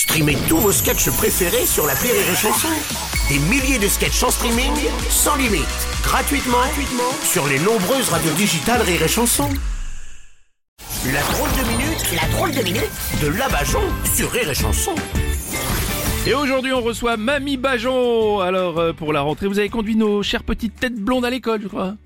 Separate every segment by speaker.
Speaker 1: Streamez tous vos sketchs préférés sur la Rire et Chanson. Des milliers de sketchs en streaming, sans limite, gratuitement, gratuitement sur les nombreuses radios digitales Rire et Chanson. La drôle de minute, la drôle de minute de Labajon sur Rire et Chanson.
Speaker 2: Et aujourd'hui, on reçoit Mamie Bajon. Alors, euh, pour la rentrée, vous avez conduit nos chères petites têtes blondes à l'école, je crois.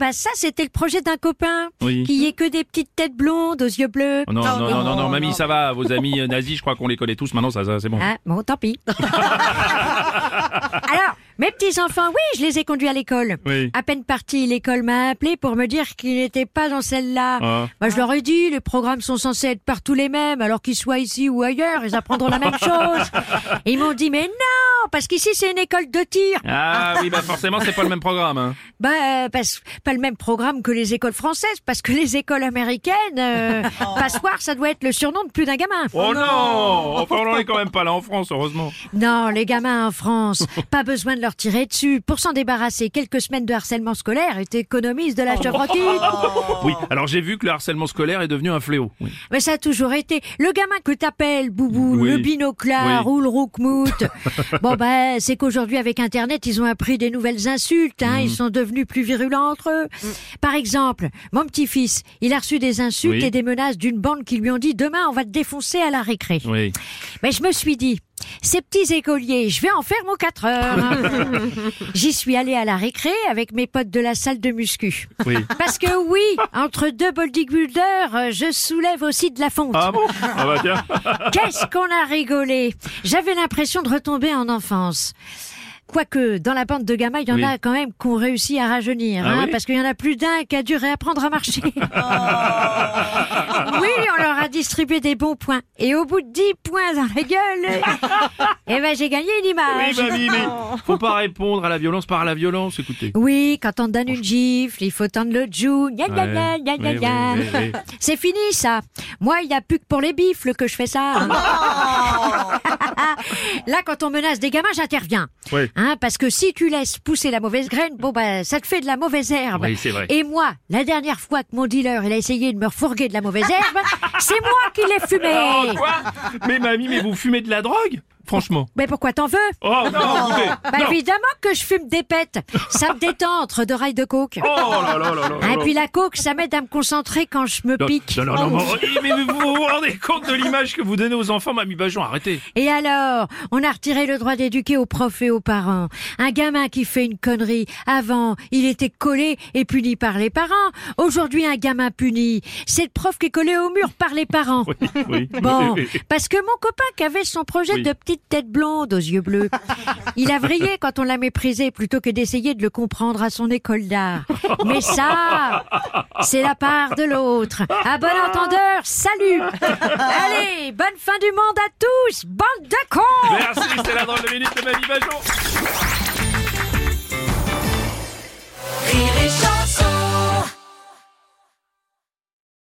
Speaker 3: Ah bah ça c'était le projet d'un copain
Speaker 2: Oui.
Speaker 3: qui est que des petites têtes blondes aux yeux bleus.
Speaker 2: Oh non, non, non, non, non, Mamie, ça va. Vos amis euh, nazis, je crois qu'on les connaît tous maintenant, ça, ça c'est bon.
Speaker 3: Ah bon tant pis. Alors mes petits enfants, oui, je les ai conduits à l'école.
Speaker 2: Oui.
Speaker 3: À peine parti, l'école m'a appelé pour me dire qu'il n'était pas dans celle-là.
Speaker 2: Ah.
Speaker 3: Bah, je leur ai dit, les programmes sont censés être partout les mêmes, alors qu'ils soient ici ou ailleurs, ils apprendront la même chose. Ils m'ont dit, mais non, parce qu'ici c'est une école de tir.
Speaker 2: Ah oui, bah forcément, c'est pas le même programme. Hein.
Speaker 3: Bah, euh, parce, pas le même programme que les écoles françaises, parce que les écoles américaines, euh, passoire, ça doit être le surnom de plus d'un gamin.
Speaker 2: Oh non Enfin, on est quand même pas là en France, heureusement.
Speaker 3: Non, les gamins en France, pas besoin de leur tirer dessus. Pour s'en débarrasser, quelques semaines de harcèlement scolaire et t'économises de la chevrotine.
Speaker 2: Oui, alors j'ai vu que le harcèlement scolaire est devenu un fléau. Oui.
Speaker 3: Mais ça a toujours été. Le gamin que t'appelles Boubou,
Speaker 2: Oui.
Speaker 3: le binoclard
Speaker 2: Oui.
Speaker 3: ou le roukmout. bon ben, c'est qu'aujourd'hui avec Internet, ils ont appris des nouvelles insultes.
Speaker 2: Mm.
Speaker 3: Hein, Ils sont devenus plus virulents entre eux. Par exemple, mon petit-fils, il a reçu des insultes
Speaker 2: Oui.
Speaker 3: et des menaces d'une bande qui lui ont dit demain on va te défoncer à la récré.
Speaker 2: Oui.
Speaker 3: Mais je me suis dit, ces petits écoliers, je vais en faire mon 4 heures. J'y suis allée à la récré avec mes potes de la salle de muscu.
Speaker 2: Oui.
Speaker 3: Parce que oui, entre deux bodybuilders, euh, je soulève aussi de la fonte.
Speaker 2: Ah bon? Ah bah tiens.
Speaker 3: Qu'est-ce qu'on a rigolé? J'avais l'impression de retomber en enfance. Quoique, dans la bande de gamins, il y en
Speaker 2: Oui.
Speaker 3: a quand même qui ont réussi à rajeunir,
Speaker 2: Ah
Speaker 3: hein,
Speaker 2: oui
Speaker 3: parce qu'il y en a plus d'un qui a dû réapprendre à marcher. a distribué des bons points. Et au bout de 10 points dans la gueule, eh ben, j'ai gagné une
Speaker 2: Oui,
Speaker 3: image.
Speaker 2: Mamie, mais faut pas répondre à la violence par la violence, écoutez.
Speaker 3: Oui, quand on donne une gifle, il faut tendre le joue. Gna, gna, gna,
Speaker 2: Ouais.
Speaker 3: gna, gna,
Speaker 2: Oui,
Speaker 3: gna.
Speaker 2: oui, oui, oui.
Speaker 3: C'est fini ça. Moi, il n'y a plus que pour les bifles que je fais ça. Là, quand on menace des gamins, j'interviens.
Speaker 2: Oui.
Speaker 3: Hein, parce que si tu laisses pousser la mauvaise graine, bon bah ça te fait de la mauvaise herbe.
Speaker 2: Oui, c'est vrai.
Speaker 3: Et moi, la dernière fois que mon dealer il a essayé de me refourguer de la mauvaise herbe, c'est moi qui l'ai fumé.
Speaker 2: Oh, quoi? Mais mamie, mais vous fumez de la drogue? Franchement.
Speaker 3: Mais pourquoi t'en veux
Speaker 2: Oh non, écoutez.
Speaker 3: Bah
Speaker 2: non.
Speaker 3: évidemment que je fume des pètes. Ça me détend entre deux rails de coke.
Speaker 2: Oh là là là là.
Speaker 3: Et
Speaker 2: là.
Speaker 3: puis la coke, ça m'aide à me concentrer quand je me
Speaker 2: Non,
Speaker 3: pique.
Speaker 2: Non, non, non, non, mais vous vous rendez compte de l'image que vous donnez aux enfants, Mamie Bajon, arrêtez.
Speaker 3: Et alors, on a retiré le droit d'éduquer aux profs et aux parents. Un gamin qui fait une connerie, avant, il était collé et puni par les parents. Aujourd'hui, un gamin puni, c'est le prof qui est collé au mur par les parents.
Speaker 2: Oui, oui.
Speaker 3: Bon,
Speaker 2: oui, oui.
Speaker 3: parce que mon copain qui avait son projet
Speaker 2: Oui.
Speaker 3: de petite tête blonde aux yeux bleus, il a vrillé quand on l'a méprisé plutôt que d'essayer de le comprendre à son école d'art. Mais ça, c'est la part de l'autre. À bon entendeur, salut Allez, bonne fin du monde à tous, bande de cons
Speaker 2: Merci, c'est la drôle de minute de Bajon.